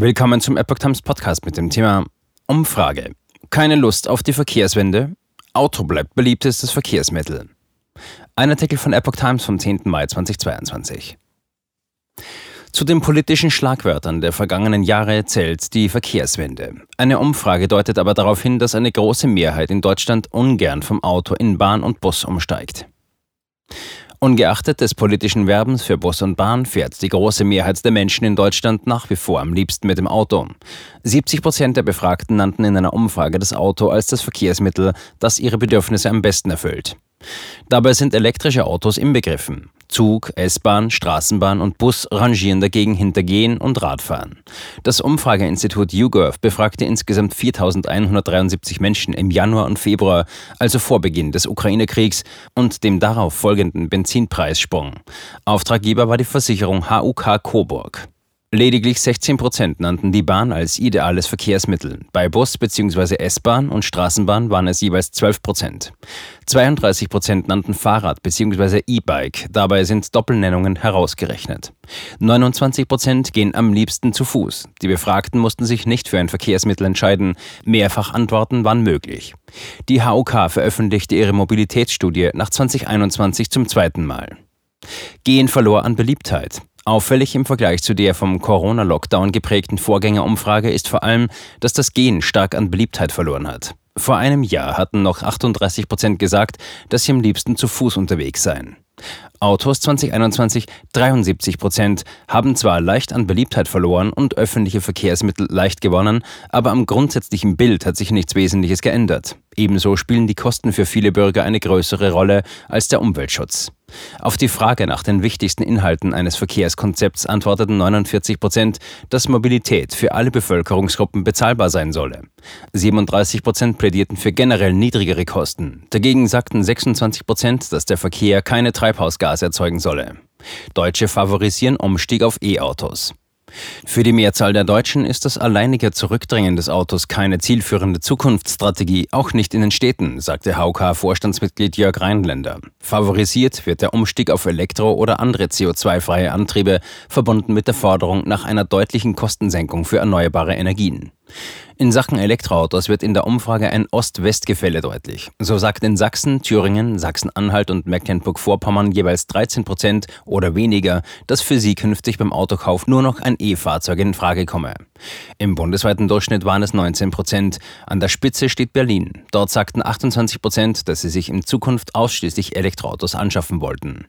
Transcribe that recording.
Willkommen zum Epoch Times Podcast mit dem Thema Umfrage. Keine Lust auf die Verkehrswende? Auto bleibt beliebtestes Verkehrsmittel. Ein Artikel von Epoch Times vom 10. Mai 2022. Zu den politischen Schlagwörtern der vergangenen Jahre zählt die Verkehrswende. Eine Umfrage deutet aber darauf hin, dass eine große Mehrheit in Deutschland ungern vom Auto in Bahn und Bus umsteigt. Ungeachtet des politischen Werbens für Bus und Bahn fährt die große Mehrheit der Menschen in Deutschland nach wie vor am liebsten mit dem Auto. 70 Prozent der Befragten nannten in einer Umfrage das Auto als das Verkehrsmittel, das ihre Bedürfnisse am besten erfüllt. Dabei sind elektrische Autos inbegriffen. Zug, S-Bahn, Straßenbahn und Bus rangieren dagegen hinter Gehen und Radfahren. Das Umfrageinstitut YouGov befragte insgesamt 4.173 Menschen im Januar und Februar, also vor Beginn des Ukraine-Kriegs und dem darauf folgenden Benzinpreissprung. Auftraggeber war die Versicherung HUK Coburg. Lediglich 16 Prozent nannten die Bahn als ideales Verkehrsmittel. Bei Bus bzw. S-Bahn und Straßenbahn waren es jeweils 12 Prozent. 32 Prozent nannten Fahrrad bzw. E-Bike. Dabei sind Doppelnennungen herausgerechnet. 29 Prozent gehen am liebsten zu Fuß. Die Befragten mussten sich nicht für ein Verkehrsmittel entscheiden. Mehrfach Antworten waren möglich. Die HOK veröffentlichte ihre Mobilitätsstudie nach 2021 zum zweiten Mal. Gehen verlor an Beliebtheit. Auffällig im Vergleich zu der vom Corona-Lockdown geprägten Vorgängerumfrage ist vor allem, dass das Gehen stark an Beliebtheit verloren hat. Vor einem Jahr hatten noch 38 Prozent gesagt, dass sie am liebsten zu Fuß unterwegs seien. Autos 2021 73 Prozent haben zwar leicht an Beliebtheit verloren und öffentliche Verkehrsmittel leicht gewonnen, aber am grundsätzlichen Bild hat sich nichts Wesentliches geändert. Ebenso spielen die Kosten für viele Bürger eine größere Rolle als der Umweltschutz. Auf die Frage nach den wichtigsten Inhalten eines Verkehrskonzepts antworteten 49 Prozent, dass Mobilität für alle Bevölkerungsgruppen bezahlbar sein solle. 37 Prozent plädierten für generell niedrigere Kosten. Dagegen sagten 26 Prozent, dass der Verkehr keine Treibhausgase erzeugen solle. Deutsche favorisieren Umstieg auf E-Autos. Für die Mehrzahl der Deutschen ist das alleinige Zurückdrängen des Autos keine zielführende Zukunftsstrategie, auch nicht in den Städten, sagte HOK-Vorstandsmitglied Jörg Rheinländer. Favorisiert wird der Umstieg auf Elektro- oder andere CO2-freie Antriebe, verbunden mit der Forderung nach einer deutlichen Kostensenkung für erneuerbare Energien. In Sachen Elektroautos wird in der Umfrage ein Ost-West-Gefälle deutlich. So sagt in Sachsen, Thüringen, Sachsen-Anhalt und Mecklenburg-Vorpommern jeweils 13 Prozent oder weniger, dass für sie künftig beim Autokauf nur noch ein E-Fahrzeug in Frage komme. Im bundesweiten Durchschnitt waren es 19 Prozent. An der Spitze steht Berlin. Dort sagten 28 Prozent, dass sie sich in Zukunft ausschließlich Elektroautos anschaffen wollten.